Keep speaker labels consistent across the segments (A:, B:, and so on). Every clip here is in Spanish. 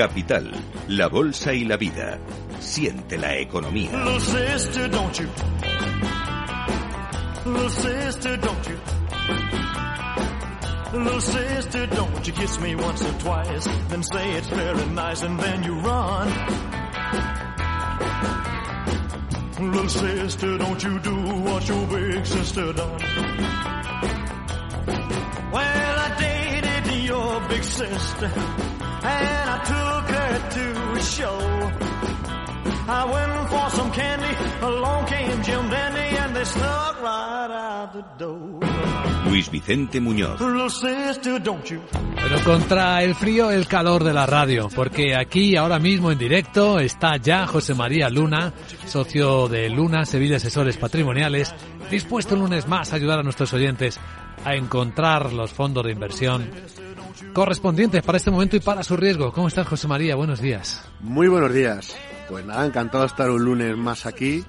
A: Capital, la bolsa y la vida. Siente la economía.
B: Little sister? Little sister, don't you kiss me once or twice, then say it's very nice, and then you run. Little sister, don't you do what your big sister done. Well, I dated your big sister, and I took her to a show. I went for some candy, along came Jim Dandy, and they snuck right out the door.
A: Luis Vicente Muñoz.
C: Pero contra el frío, el calor de la radio, porque aquí ahora mismo en directo está ya José María Luna, socio de Luna Sevilla Asesores Patrimoniales, dispuesto un lunes más a ayudar a nuestros oyentes a encontrar los fondos de inversión correspondientes para este momento y para su riesgo. ¿Cómo estás, José María? Buenos días.
D: Muy buenos días. Pues nada, encantado de estar un lunes más aquí.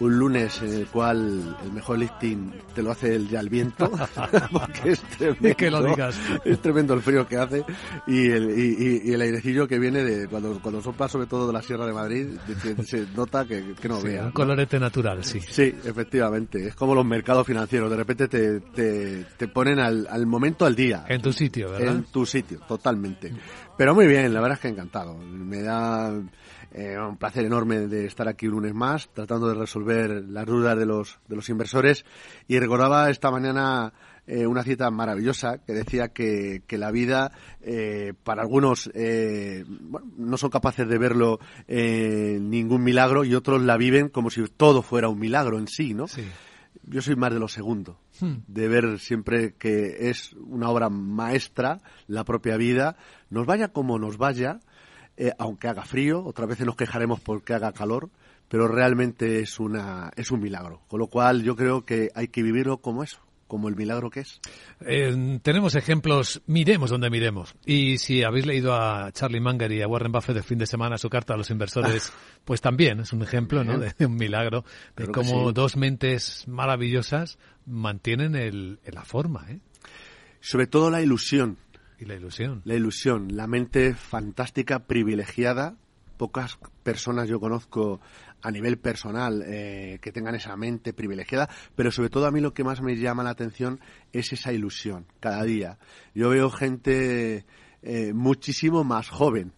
D: Un lunes en el cual el mejor lifting te lo hace el ya el viento, porque es tremendo,
C: que lo digas.
D: es tremendo el frío que hace y el, y, y- el airecillo que viene de cuando, cuando sopla sobre todo de la Sierra de Madrid, de- se nota que, que no
C: Sí,
D: vea.
C: un
D: ¿no?
C: colorete natural, sí.
D: Sí, efectivamente. Es como los mercados financieros. De repente te, te, te ponen al, al momento al día.
C: En tu sitio, ¿verdad?
D: En tu sitio, totalmente. Pero muy bien, la verdad es que encantado. Me da eh, un placer enorme de estar aquí un lunes más, tratando de resolver las dudas de los, de los inversores. Y recordaba esta mañana eh, una cita maravillosa que decía que, que la vida, eh, para algunos, bueno, no son capaces de verlo ningún milagro y otros la viven como si todo fuera un milagro en sí, ¿no?
C: Sí.
D: Yo soy más de lo segundo,
C: Hmm.
D: de ver siempre que es una obra maestra, la propia vida, nos vaya como nos vaya, eh, aunque haga frío, otra vez nos quejaremos porque haga calor, pero realmente es una es un milagro. Con lo cual yo creo que hay que vivirlo como eso, como el milagro que es.
C: Eh, tenemos ejemplos, miremos donde miremos. Y si habéis leído a Charlie Munger y a Warren Buffett el fin de semana su carta a los inversores, pues también es un ejemplo ¿no? de, de un milagro, de cómo
D: sí.
C: dos mentes maravillosas mantienen el, la forma ¿eh?
D: Sobre todo la ilusión,
C: y la ilusión.
D: La ilusión, la mente fantástica, privilegiada. Pocas personas yo conozco a nivel personal eh, que tengan esa mente privilegiada, pero sobre todo a mí lo que más me llama la atención es esa ilusión, cada día. Yo veo gente eh, muchísimo más joven.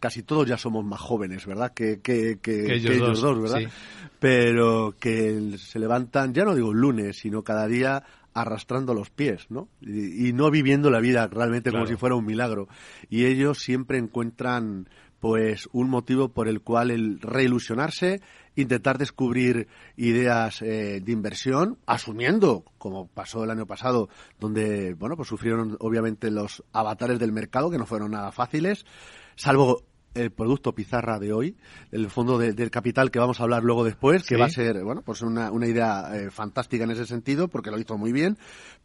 D: Casi todos ya somos más jóvenes, ¿verdad? Que, que, que,
C: Que ellos
D: que ellos
C: dos,
D: dos, ¿verdad?
C: sí.
D: Pero que se levantan, ya no digo lunes, sino cada día arrastrando los pies, ¿no? Y, y no viviendo la vida realmente como si fuera un milagro. Y ellos siempre encuentran pues un motivo por el cual el reilusionarse, intentar descubrir ideas eh, de inversión, asumiendo, como pasó el año pasado, donde bueno pues sufrieron obviamente los avatares del mercado que no fueron nada fáciles, salvo el producto pizarra de hoy, el fondo de- del capital que vamos a hablar luego después, que
C: Sí.
D: va a ser, bueno, pues una, una idea eh, fantástica en ese sentido, porque lo hizo muy bien,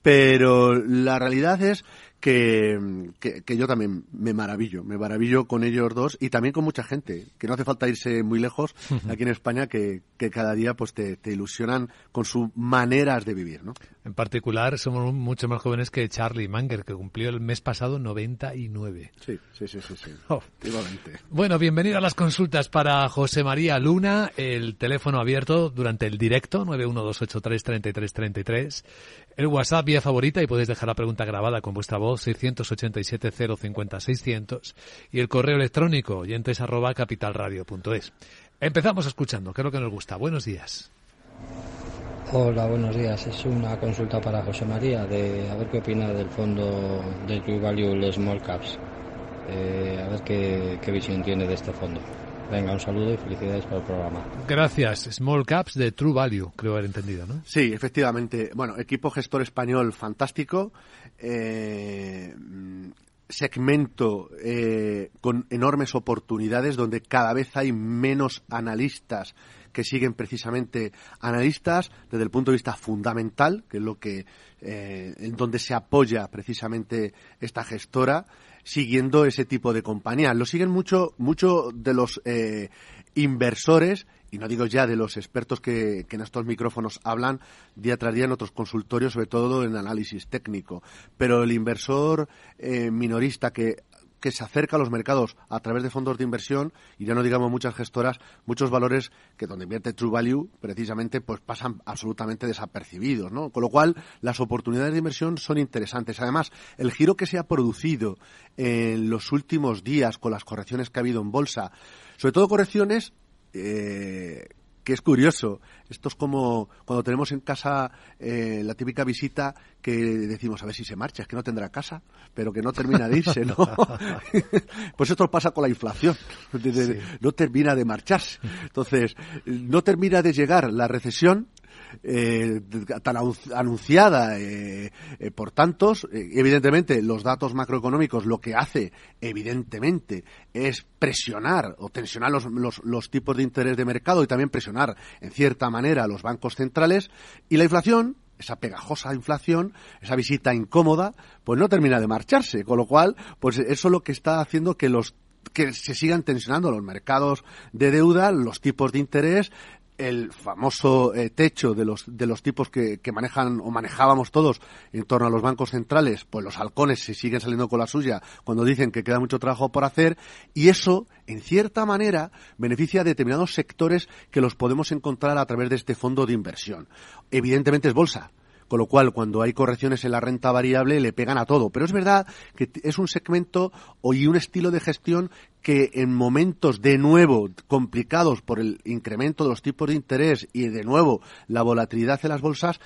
D: pero la realidad es que, que, que yo también me maravillo, me maravillo con ellos dos y también con mucha gente, que no hace falta irse muy lejos aquí en España, que, que cada día pues te, te ilusionan con sus maneras de vivir, ¿no?
C: En particular, somos mucho más jóvenes que Charlie Munger, que cumplió el mes pasado 99.
D: Sí, sí, sí, sí, sí.
C: Oh. Bueno, bienvenido a las consultas para José María Luna. El teléfono abierto durante el directo, 912833333. El WhatsApp vía favorita y podéis dejar la pregunta grabada con vuestra voz, 687-050-600. Y el correo electrónico, oyentes arroba capitalradio.es. Empezamos escuchando, que es lo que nos gusta. Buenos días.
E: Hola, buenos días. Es una consulta para José María de a ver qué opina del fondo de True Value Small Caps. Eh, a ver qué visión tiene de este fondo. Venga, un saludo y felicidades por el programa.
C: Gracias. Small Caps de True Value, creo haber entendido, ¿no?
D: Sí, efectivamente. Bueno, equipo gestor español fantástico. Eh, segmento eh, con enormes oportunidades donde cada vez hay menos analistas que siguen precisamente analistas desde el punto de vista fundamental, que es lo que eh, en donde se apoya precisamente esta gestora, siguiendo ese tipo de compañías. Lo siguen mucho, mucho de los eh, inversores y no digo ya de los expertos que, en estos micrófonos hablan día tras día en otros consultorios, sobre todo en análisis técnico. Pero el inversor eh, minorista que que se acerca a los mercados a través de fondos de inversión y ya no digamos muchas gestoras, muchos valores que donde invierte True Value precisamente pues pasan absolutamente desapercibidos, ¿no? Con lo cual las oportunidades de inversión son interesantes. Además, el giro que se ha producido en los últimos días con las correcciones que ha habido en bolsa, sobre todo correcciones eh, que es curioso. Esto es como cuando tenemos en casa eh, la típica visita que decimos a ver si se marcha, es que no tendrá casa, pero que no termina de irse, ¿no? pues esto pasa con la inflación, no termina de marcharse. Entonces, no termina de llegar la recesión eh, tan anunciada eh, eh, por tantos. evidentemente, los datos macroeconómicos lo que hace, evidentemente, es presionar o tensionar los, los, los tipos de interés de mercado y también presionar, en cierta manera, a los bancos centrales. Y la inflación, esa pegajosa inflación, esa visita incómoda, pues no termina de marcharse, con lo cual, pues eso es lo que está haciendo que los que se sigan tensionando los mercados de deuda, los tipos de interés, el famoso eh, techo de los, de los tipos que, que, manejan o manejábamos todos en torno a los bancos centrales, pues los halcones se siguen saliendo con la suya cuando dicen que queda mucho trabajo por hacer y eso, en cierta manera, beneficia a determinados sectores que los podemos encontrar a través de este fondo de inversión. Evidentemente es bolsa, con lo cual cuando hay correcciones en la renta variable le pegan a todo. Pero es verdad que es un segmento y un estilo de gestión que en momentos de nuevo complicados por el incremento de los tipos de interés y de nuevo la volatilidad en las bolsas,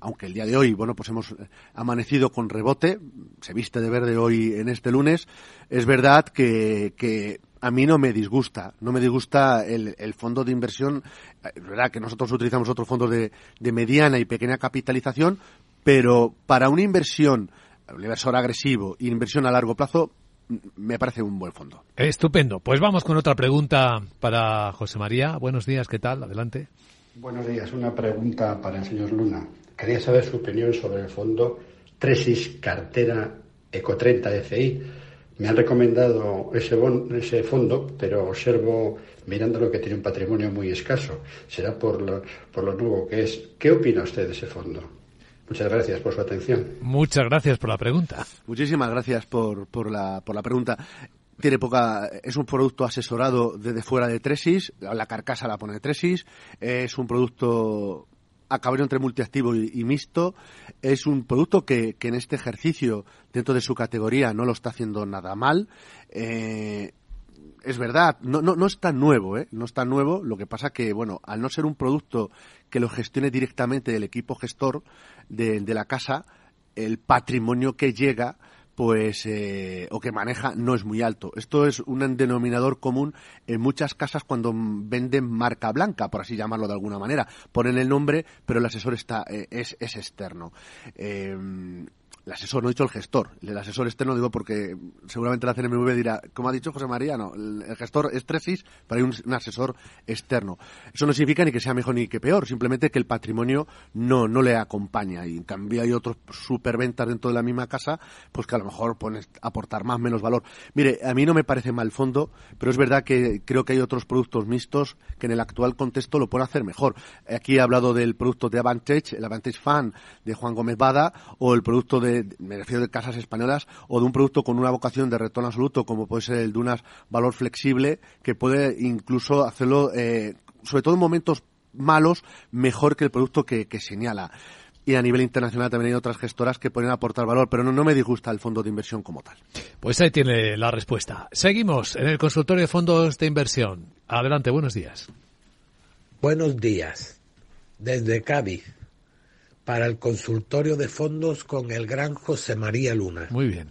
D: aunque el día de hoy, bueno, pues hemos amanecido con rebote, se viste de verde hoy en este lunes, es verdad que, que a mí no me disgusta, no me disgusta el, el fondo de inversión, es verdad que nosotros utilizamos otros fondos de, de mediana y pequeña capitalización, pero para una inversión, un inversor agresivo y inversión a largo plazo, me parece un buen fondo.
C: Estupendo. Pues vamos con otra pregunta para José María. Buenos días, ¿qué tal? Adelante.
F: Buenos días. Una pregunta para el señor Luna. Quería saber su opinión sobre el fondo Tresis Cartera Eco 30 FI me han recomendado ese, ese fondo, pero observo, mirándolo, que tiene un patrimonio muy escaso. Será por lo, por lo nuevo que es. ¿Qué opina usted de ese fondo? Muchas gracias por su atención.
C: Muchas gracias por la pregunta.
D: Muchísimas gracias por, por, la, por la pregunta. Tiene poca, es un producto asesorado desde fuera de Tresis, la carcasa la pone Tresis, es un producto acabar entre multiactivo y, mixto. Es un producto que, que, en este ejercicio, dentro de su categoría, no lo está haciendo nada mal. Eh, es verdad, no, no, no es tan nuevo, ¿eh? No es tan nuevo. Lo que pasa que, bueno, al no ser un producto que lo gestione directamente el equipo gestor de, de la casa, el patrimonio que llega pues eh, o que maneja no es muy alto. Esto es un denominador común en muchas casas cuando venden marca blanca, por así llamarlo de alguna manera. Ponen el nombre, pero el asesor está eh, es, es externo. Eh, el asesor, no he dicho el gestor, el asesor externo digo porque seguramente la CNMV dirá, como ha dicho José María, no, el, gestor es Tresis, pero hay un, asesor externo. Eso no significa ni que sea mejor ni que peor, simplemente que el patrimonio no, no le acompaña y en cambio hay otros superventas dentro de la misma casa, pues que a lo mejor pueden aportar más, menos valor. Mire, a mí no me parece mal fondo, pero es verdad que creo que hay otros productos mixtos que en el actual contexto lo pueden hacer mejor. Aquí he hablado del producto de Avantage, el Avantage Fan de Juan Gómez Bada, o el producto de me refiero de casas españolas, o de un producto con una vocación de retorno absoluto, como puede ser el de unas valor flexible, que puede incluso hacerlo, eh, sobre todo en momentos malos, mejor que el producto que, señala. Y a nivel internacional también hay otras gestoras que pueden aportar valor, pero no, no me disgusta el fondo de inversión como tal.
C: Pues ahí tiene la respuesta. Seguimos en el consultorio de fondos de inversión. Adelante, buenos días.
G: Buenos días. Desde Cádiz para el consultorio de fondos con el gran José María Luna.
C: Muy bien.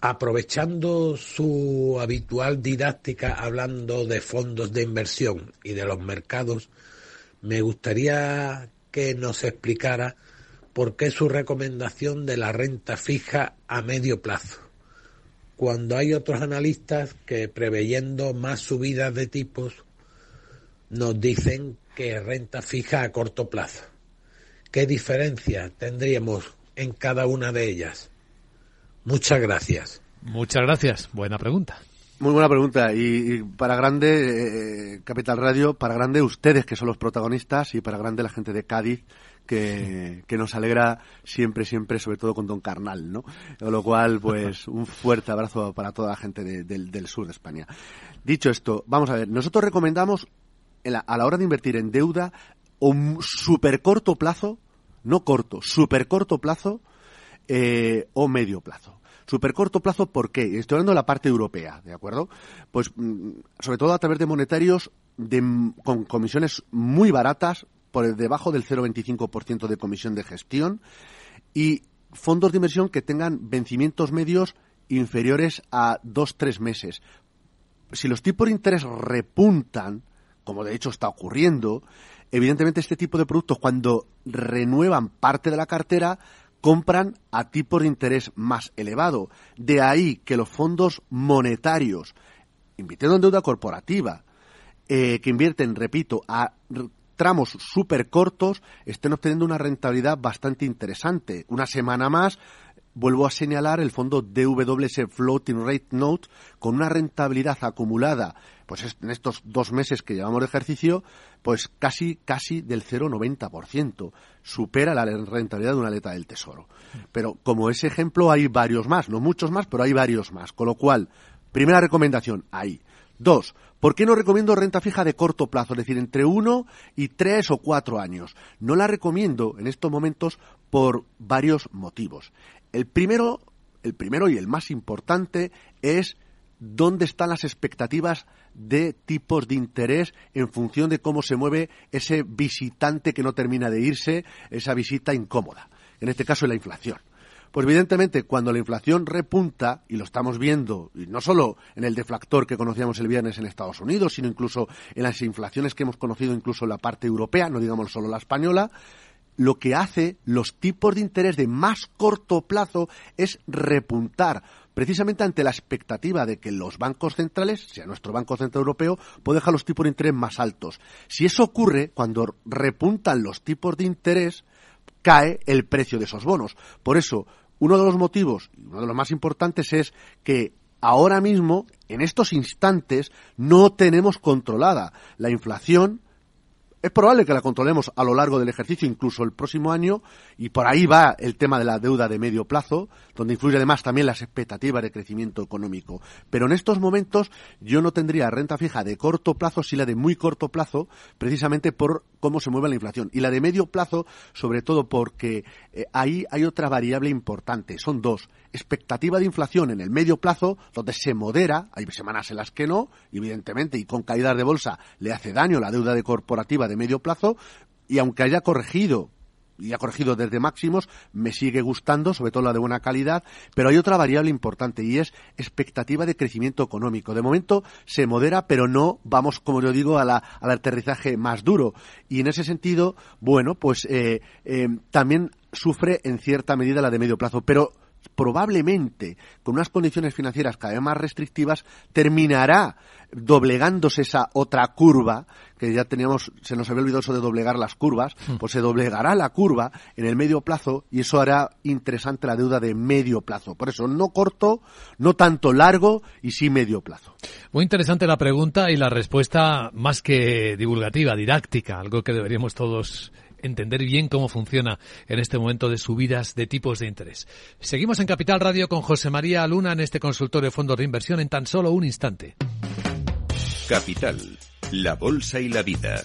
G: Aprovechando su habitual didáctica hablando de fondos de inversión y de los mercados, me gustaría que nos explicara por qué su recomendación de la renta fija a medio plazo, cuando hay otros analistas que preveyendo más subidas de tipos nos dicen que renta fija a corto plazo. ¿Qué diferencia tendríamos en cada una de ellas? Muchas gracias.
C: Muchas gracias. Buena pregunta.
D: Muy buena pregunta. Y, para grande, eh, Capital Radio, para grande ustedes que son los protagonistas y para grande la gente de Cádiz que, nos alegra siempre, siempre, sobre todo con Don Carnal, ¿no? Con lo cual, pues, un fuerte abrazo para toda la gente del sur de España. Dicho esto, vamos a ver, nosotros recomendamos a la hora de invertir en deuda un super corto plazo, no corto, super corto plazo eh, o medio plazo. Super corto plazo, ¿por qué? Estoy hablando de la parte europea, ¿de acuerdo? Pues mm, sobre todo a través de monetarios de, con comisiones muy baratas, por debajo del 0,25% de comisión de gestión y fondos de inversión que tengan vencimientos medios inferiores a dos, tres meses. Si los tipos de interés repuntan, como de hecho está ocurriendo, evidentemente este tipo de productos cuando renuevan parte de la cartera compran a tipos de interés más elevado. De ahí que los fondos monetarios, invirtiendo en deuda corporativa, eh, que invierten, repito, a tramos súper cortos estén obteniendo una rentabilidad bastante interesante. Una semana más, vuelvo a señalar el fondo DWS Floating Rate Note con una rentabilidad acumulada pues en estos dos meses que llevamos de ejercicio, pues casi, casi del 0,90%. Supera la rentabilidad de una aleta del tesoro. Pero como ese ejemplo hay varios más, no muchos más, pero hay varios más. Con lo cual, primera recomendación, ahí. Dos, ¿por qué no recomiendo renta fija de corto plazo? Es decir, entre uno y tres o cuatro años. No la recomiendo en estos momentos por varios motivos. El primero, el primero y el más importante es dónde están las expectativas de tipos de interés en función de cómo se mueve ese visitante que no termina de irse, esa visita incómoda. En este caso, la inflación. Pues evidentemente, cuando la inflación repunta, y lo estamos viendo, y no solo en el deflactor que conocíamos el viernes en Estados Unidos, sino incluso en las inflaciones que hemos conocido incluso en la parte europea, no digamos solo la española, lo que hace los tipos de interés de más corto plazo es repuntar, precisamente ante la expectativa de que los bancos centrales, sea nuestro Banco Central Europeo, pueda dejar los tipos de interés más altos. Si eso ocurre, cuando repuntan los tipos de interés, cae el precio de esos bonos. Por eso, uno de los motivos, uno de los más importantes, es que ahora mismo, en estos instantes, no tenemos controlada la inflación es probable que la controlemos a lo largo del ejercicio, incluso el próximo año, y por ahí va el tema de la deuda de medio plazo, donde influye además también las expectativas de crecimiento económico. Pero en estos momentos yo no tendría renta fija de corto plazo, si la de muy corto plazo, precisamente por cómo se mueve la inflación. Y la de medio plazo, sobre todo porque eh, ahí hay otra variable importante. Son dos. Expectativa de inflación en el medio plazo, donde se modera, hay semanas en las que no, evidentemente, y con caídas de bolsa le hace daño la deuda de corporativa de medio plazo y aunque haya corregido y ha corregido desde máximos, me sigue gustando, sobre todo la de buena calidad, pero hay otra variable importante y es expectativa de crecimiento económico. De momento se modera, pero no vamos, como yo digo, al aterrizaje más duro. Y en ese sentido, bueno, pues eh, eh, también sufre en cierta medida la de medio plazo, pero probablemente con unas condiciones financieras cada vez más restrictivas terminará doblegándose esa otra curva que ya teníamos, se nos había olvidado eso de doblegar las curvas, hmm. pues se doblegará la curva en el medio plazo y eso hará interesante la deuda de medio plazo. Por eso no corto, no tanto largo y sí medio plazo.
C: Muy interesante la pregunta y la respuesta más que divulgativa, didáctica, algo que deberíamos todos entender bien cómo funciona en este momento de subidas de tipos de interés. Seguimos en Capital Radio con José María Luna en este consultorio de fondos de inversión en tan solo un instante.
A: Capital, la bolsa y la vida.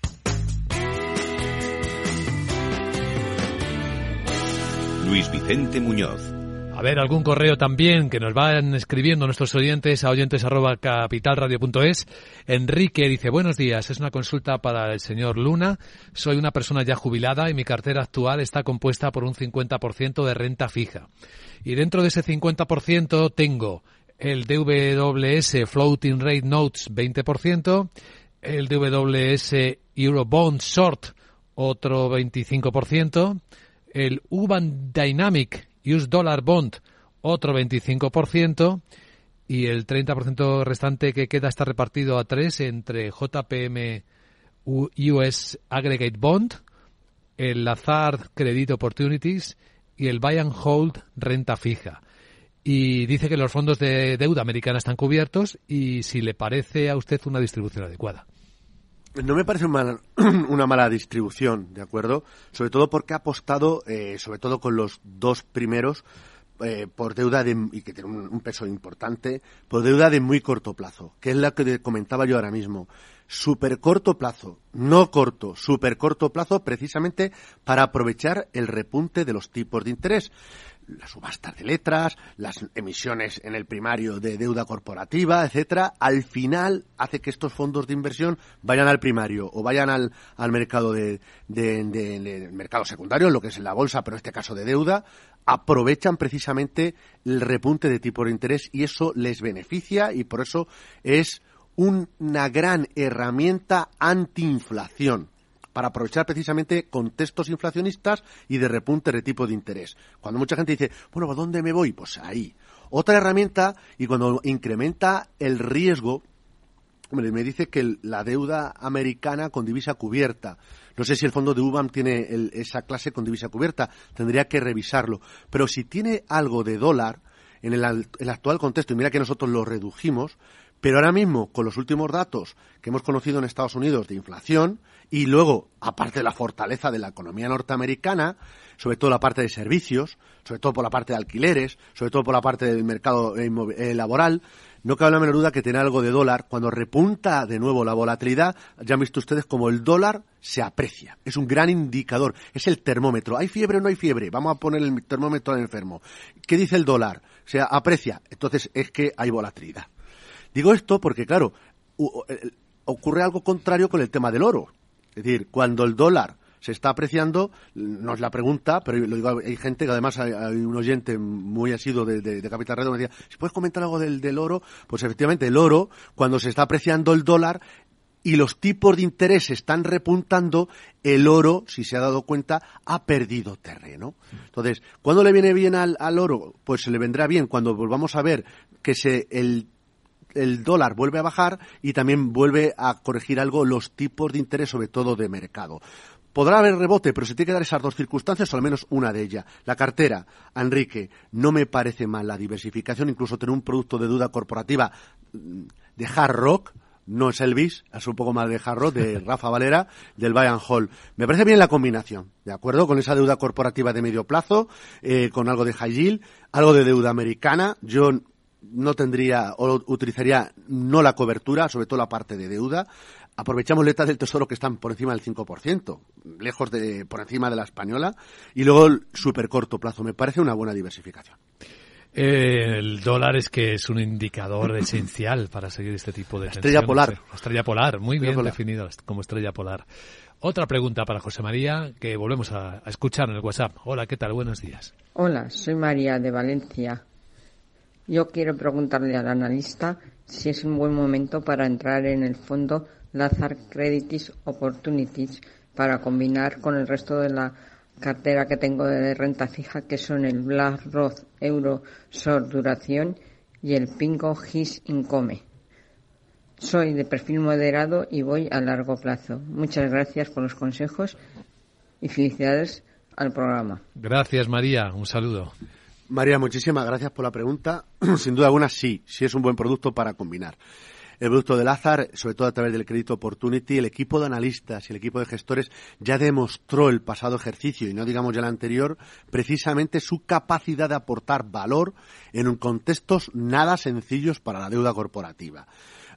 A: Luis Vicente Muñoz.
C: A ver, algún correo también que nos vayan escribiendo nuestros oyentes a oyentes arroba capitalradio.es. Enrique dice, buenos días, es una consulta para el señor Luna. Soy una persona ya jubilada y mi cartera actual está compuesta por un 50% de renta fija. Y dentro de ese 50% tengo el DWS Floating Rate Notes 20%, el DWS Eurobond Short otro 25%, el UBAN Dynamic US Dollar Bond otro 25% y el 30% restante que queda está repartido a tres entre JPM US Aggregate Bond, el Lazard Credit Opportunities y el Buy and Hold Renta Fija y dice que los fondos de deuda americana están cubiertos y si le parece a usted una distribución adecuada.
D: No me parece una mala distribución, ¿de acuerdo? Sobre todo porque ha apostado, eh, sobre todo con los dos primeros, eh, por deuda de, y que tiene un, peso importante, por deuda de muy corto plazo, que es la que comentaba yo ahora mismo. Super corto plazo, no corto, super corto plazo, precisamente para aprovechar el repunte de los tipos de interés las subastas de letras, las emisiones en el primario de deuda corporativa, etcétera, al final hace que estos fondos de inversión vayan al primario o vayan al, al mercado de, mercado secundario, lo que es la bolsa, pero en este caso de deuda, aprovechan precisamente el repunte de tipo de interés y eso les beneficia y por eso es una gran herramienta antiinflación para aprovechar precisamente contextos inflacionistas y de repunte de tipo de interés. Cuando mucha gente dice, bueno, ¿a dónde me voy? Pues ahí. Otra herramienta, y cuando incrementa el riesgo, me dice que la deuda americana con divisa cubierta. No sé si el fondo de UBAM tiene esa clase con divisa cubierta, tendría que revisarlo. Pero si tiene algo de dólar en el, el actual contexto, y mira que nosotros lo redujimos, pero ahora mismo, con los últimos datos que hemos conocido en Estados Unidos de inflación, y luego, aparte de la fortaleza de la economía norteamericana, sobre todo la parte de servicios, sobre todo por la parte de alquileres, sobre todo por la parte del mercado eh, eh, laboral, no cabe la menor duda que tiene algo de dólar. Cuando repunta de nuevo la volatilidad, ya han visto ustedes como el dólar se aprecia. Es un gran indicador. Es el termómetro. ¿Hay fiebre o no hay fiebre? Vamos a poner el termómetro al enfermo. ¿Qué dice el dólar? Se aprecia. Entonces es que hay volatilidad. Digo esto porque, claro, ocurre algo contrario con el tema del oro. Es decir, cuando el dólar se está apreciando, nos la pregunta, pero lo digo, hay gente que además hay, un oyente muy asido de, Capital Radio que me decía, si puedes comentar algo del, del oro, pues efectivamente el oro, cuando se está apreciando el dólar, y los tipos de interés están repuntando, el oro, si se ha dado cuenta, ha perdido terreno. Entonces, ¿cuándo le viene bien al, al oro? Pues se le vendrá bien cuando volvamos a ver que se, el el dólar vuelve a bajar y también vuelve a corregir algo los tipos de interés, sobre todo de mercado. Podrá haber rebote, pero se tiene que dar esas dos circunstancias, o al menos una de ellas. La cartera, Enrique, no me parece mal la diversificación, incluso tener un producto de duda corporativa mm, de hard rock, no es Elvis, es un poco más de hard rock, de Rafa Valera, del Bayern Hall. Me parece bien la combinación, ¿de acuerdo? Con esa deuda corporativa de medio plazo, eh, con algo de high yield, algo de deuda americana. Yo no tendría o utilizaría no la cobertura, sobre todo la parte de deuda. Aprovechamos letras del Tesoro que están por encima del 5%, lejos de por encima de la española, y luego el súper corto plazo. Me parece una buena diversificación.
C: el dólar es que es un indicador esencial para seguir este tipo de
D: estrella polar.
C: Estrella polar, muy bien definido como estrella polar. Otra pregunta para José María que volvemos a escuchar en el WhatsApp. Hola, ¿qué tal? Buenos días.
H: Hola, soy María de Valencia. Yo quiero preguntarle al analista si es un buen momento para entrar en el fondo Lazar Credit Opportunities para combinar con el resto de la cartera que tengo de renta fija, que son el BlackRock Euro Short Duración y el Pingo His Income. Soy de perfil moderado y voy a largo plazo. Muchas gracias por los consejos y felicidades al programa.
C: Gracias, María. Un saludo.
D: María, muchísimas gracias por la pregunta. Sin duda alguna, sí, sí es un buen producto para combinar. El producto del Azar, sobre todo a través del crédito Opportunity, el equipo de analistas y el equipo de gestores ya demostró el pasado ejercicio, y no digamos ya el anterior, precisamente su capacidad de aportar valor en contextos nada sencillos para la deuda corporativa.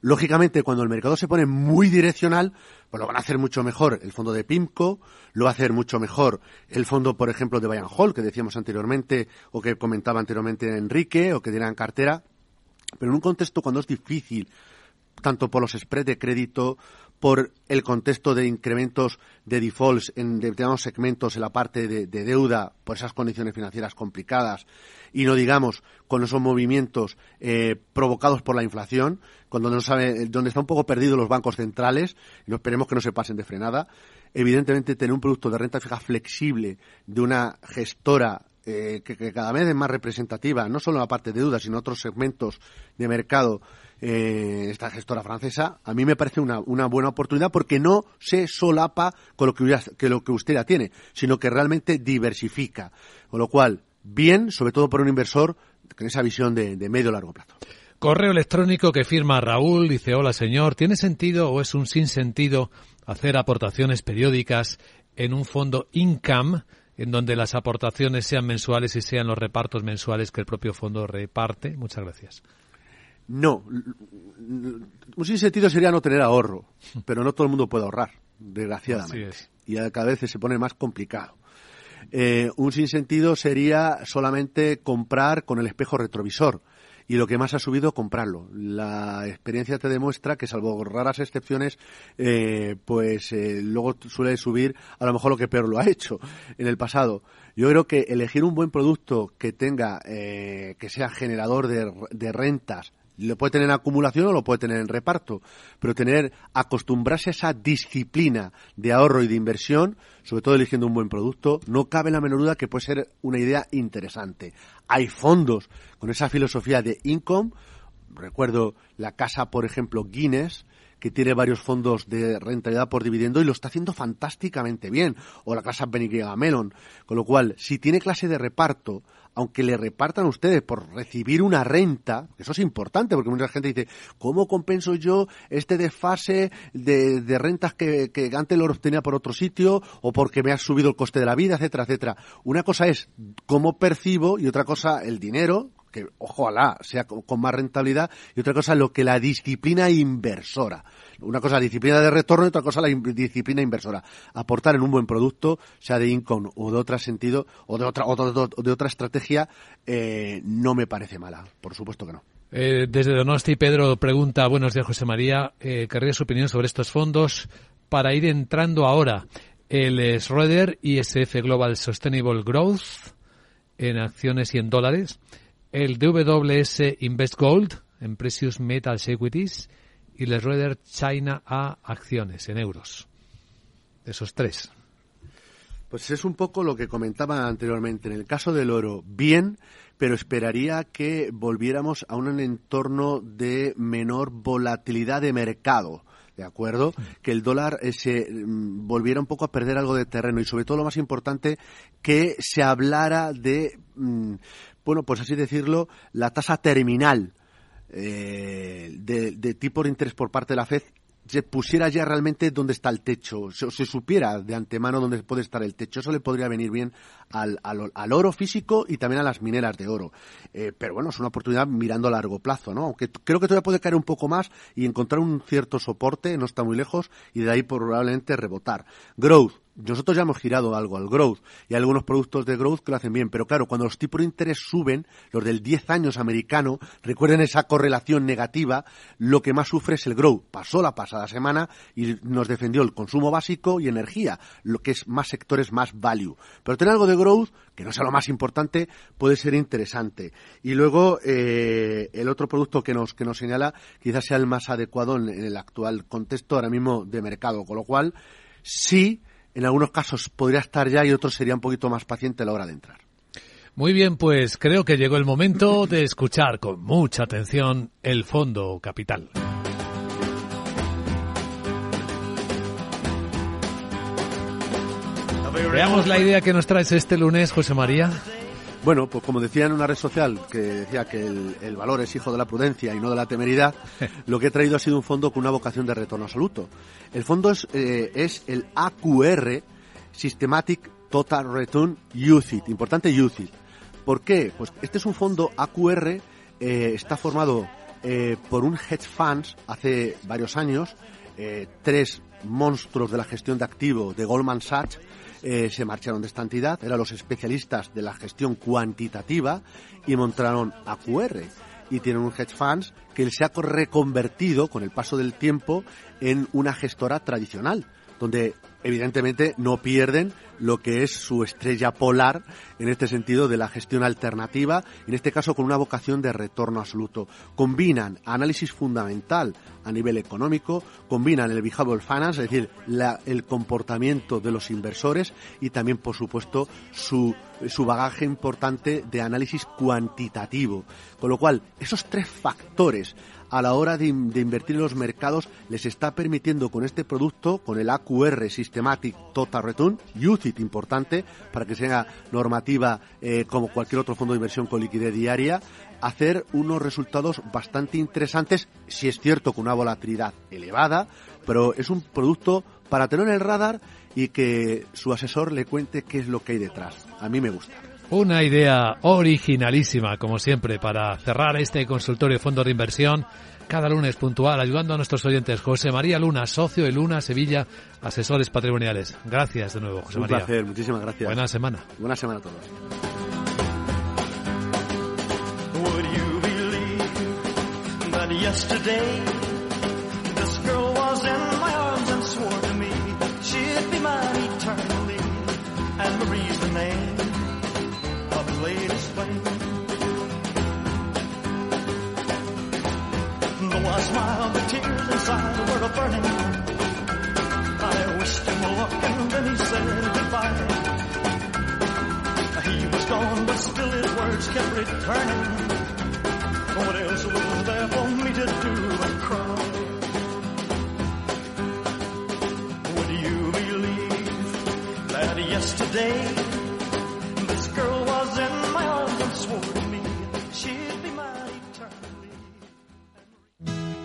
D: Lógicamente, cuando el mercado se pone muy direccional, pues lo van a hacer mucho mejor el fondo de PIMCO, lo va a hacer mucho mejor el fondo, por ejemplo, de Bayern Hall, que decíamos anteriormente, o que comentaba anteriormente Enrique, o que dirá en cartera. Pero en un contexto cuando es difícil, tanto por los spreads de crédito, por el contexto de incrementos de defaults en determinados segmentos en la parte de, deuda, por esas condiciones financieras complicadas, y no digamos con esos movimientos eh, provocados por la inflación, cuando no sabe, donde están un poco perdidos los bancos centrales, y no esperemos que no se pasen de frenada, evidentemente tener un producto de renta fija flexible de una gestora eh, que, cada vez es más representativa, no solo en la parte de deuda, sino en otros segmentos de mercado, eh, esta gestora francesa, a mí me parece una, una, buena oportunidad porque no se solapa con lo que, que lo que usted ya tiene, sino que realmente diversifica. Con lo cual, bien, sobre todo por un inversor con esa visión de, de medio largo plazo.
C: Correo electrónico que firma Raúl dice, hola señor, ¿tiene sentido o es un sinsentido hacer aportaciones periódicas en un fondo income en donde las aportaciones sean mensuales y sean los repartos mensuales que el propio fondo reparte? Muchas gracias.
D: No, un sinsentido sería no tener ahorro, pero no todo el mundo puede ahorrar, desgraciadamente. Y cada vez se pone más complicado. Eh, un sinsentido sería solamente comprar con el espejo retrovisor y lo que más ha subido, comprarlo. La experiencia te demuestra que, salvo raras excepciones, eh, pues eh, luego suele subir a lo mejor lo que peor lo ha hecho en el pasado. Yo creo que elegir un buen producto que tenga, eh, que sea generador de, de rentas, lo puede tener en acumulación o lo puede tener en reparto, pero tener, acostumbrarse a esa disciplina de ahorro y de inversión, sobre todo eligiendo un buen producto, no cabe la menor duda que puede ser una idea interesante. Hay fondos con esa filosofía de income, recuerdo la casa, por ejemplo, Guinness, que tiene varios fondos de rentabilidad por dividendo y lo está haciendo fantásticamente bien, o la casa Benigrea Melon, con lo cual, si tiene clase de reparto, aunque le repartan ustedes por recibir una renta, eso es importante porque mucha gente dice, ¿cómo compenso yo este desfase de, de rentas que, que antes lo obtenía por otro sitio o porque me ha subido el coste de la vida, etcétera, etcétera? Una cosa es cómo percibo y otra cosa el dinero, que ojalá sea con más rentabilidad, y otra cosa lo que la disciplina inversora. Una cosa la disciplina de retorno y otra cosa la disciplina inversora. Aportar en un buen producto, sea de income o de otro sentido, o de otra, de, otra estrategia, eh, no me parece mala. Por supuesto que no.
C: Eh, desde Donosti, Pedro pregunta, buenos días José María, eh, querría su opinión sobre estos fondos para ir entrando ahora. El Schroeder ISF Global Sustainable Growth en acciones y en dólares el DWS Invest Gold en Precious Metals Equities y el Schroeder China A acciones en euros. Esos tres.
D: Pues es un poco lo que comentaba anteriormente. En el caso del oro, bien, pero esperaría que volviéramos a un entorno de menor volatilidad de mercado. ¿De acuerdo? Que el dólar eh, se mm, volviera un poco a perder algo de terreno y sobre todo lo más importante, que se hablara de mm, bueno, pues así decirlo, la tasa terminal eh, de, tipo de interés por parte de la FED se pusiera ya realmente dónde está el techo, se, se, supiera de antemano dónde puede estar el techo. Eso le podría venir bien al, al, oro físico y también a las mineras de oro. Eh, pero bueno, es una oportunidad mirando a largo plazo, ¿no? Aunque creo que todavía puede caer un poco más y encontrar un cierto soporte, no está muy lejos, y de ahí probablemente rebotar. Growth, nosotros ya hemos girado algo al growth y hay algunos productos de growth que lo hacen bien, pero claro, cuando los tipos de interés suben, los del 10 años americano, recuerden esa correlación negativa, lo que más sufre es el growth. Pasó la pasada semana y nos defendió el consumo básico y energía, lo que es más sectores, más value. Pero tener algo de growth, que no sea lo más importante, puede ser interesante. Y luego, eh, el otro producto que nos, que nos señala quizás sea el más adecuado en, en el actual contexto ahora mismo de mercado, con lo cual, sí, en algunos casos podría estar ya y otros sería un poquito más paciente a la hora de entrar.
C: Muy bien, pues creo que llegó el momento de escuchar con mucha atención el Fondo Capital. Veamos la idea que nos traes este lunes, José María.
D: Bueno, pues como decía en una red social que decía que el, el, valor es hijo de la prudencia y no de la temeridad, lo que he traído ha sido un fondo con una vocación de retorno absoluto. El fondo es, eh, es el AQR, Systematic Total Return UCIT, importante UCIT. ¿Por qué? Pues este es un fondo AQR, eh, está formado eh, por un hedge funds hace varios años, tres monstruos de la gestión de activos de Goldman Sachs, eh, se marcharon de esta entidad, eran los especialistas de la gestión cuantitativa y montaron AQR. Y tienen un hedge funds que se ha reconvertido con el paso del tiempo en una gestora tradicional, donde evidentemente no pierden lo que es su estrella polar en este sentido de la gestión alternativa, en este caso con una vocación de retorno absoluto. Combinan análisis fundamental a nivel económico, combinan el behavioral finance, es decir, la, el comportamiento de los inversores y también, por supuesto, su, su bagaje importante de análisis cuantitativo. Con lo cual, esos tres factores a la hora de, invertir en los mercados les está permitiendo con este producto, con el AQR Systematic Total Return, UCIT importante, para que sea normativa eh, como cualquier otro fondo de inversión con liquidez diaria, hacer unos resultados bastante interesantes, si es cierto con una volatilidad elevada, pero es un producto para tener en el radar y que su asesor le cuente qué es lo que hay detrás. A mí me gusta.
C: Una idea originalísima, como siempre, para cerrar este consultorio de fondos de inversión cada lunes puntual, ayudando a nuestros oyentes. José María Luna, socio de Luna Sevilla, asesores patrimoniales. Gracias de nuevo, José
D: Un
C: María.
D: Un placer, muchísimas gracias.
C: Buena semana.
D: Buena semana a todos.
B: Would you believe that yesterday this girl was in my arms and swore to me she'd be mine eternally? I smiled, the tears inside were burning. I wished him luck and then he said goodbye. He was gone, but still his words kept returning. What else was there for me to do but cry? Would you believe that yesterday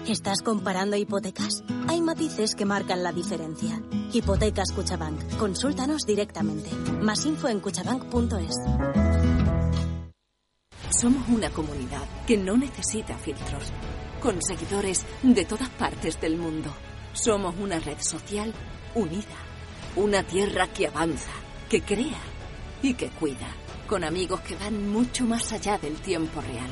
I: ¿Estás comparando hipotecas? Hay matices que marcan la diferencia. Hipotecas Cuchabank. Consúltanos directamente. Más info en cuchabank.es.
J: Somos una comunidad que no necesita filtros, con seguidores de todas partes del mundo. Somos una red social unida, una tierra que avanza, que crea y que cuida, con amigos que van mucho más allá del tiempo real.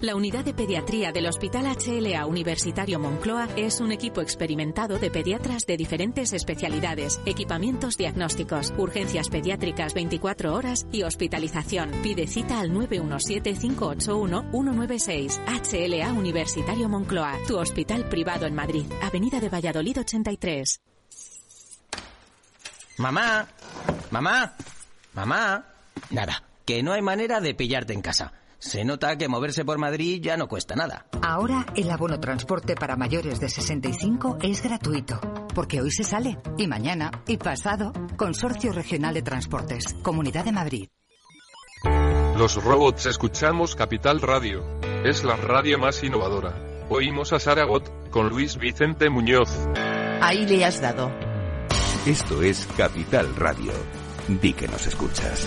K: La unidad de pediatría del Hospital HLA Universitario Moncloa es un equipo experimentado de pediatras de diferentes especialidades, equipamientos diagnósticos, urgencias pediátricas 24 horas y hospitalización. Pide cita al 917-581-196. HLA Universitario Moncloa, tu hospital privado en Madrid, Avenida de Valladolid 83.
L: Mamá, mamá, mamá. Nada, que no hay manera de pillarte en casa. Se nota que moverse por Madrid ya no cuesta nada.
M: Ahora el abono transporte para mayores de 65 es gratuito, porque hoy se sale, y mañana, y pasado. Consorcio Regional de Transportes, Comunidad de Madrid.
N: Los robots escuchamos Capital Radio. Es la radio más innovadora. Oímos a Saragot con Luis Vicente Muñoz.
O: Ahí le has dado.
A: Esto es Capital Radio. Di que nos escuchas.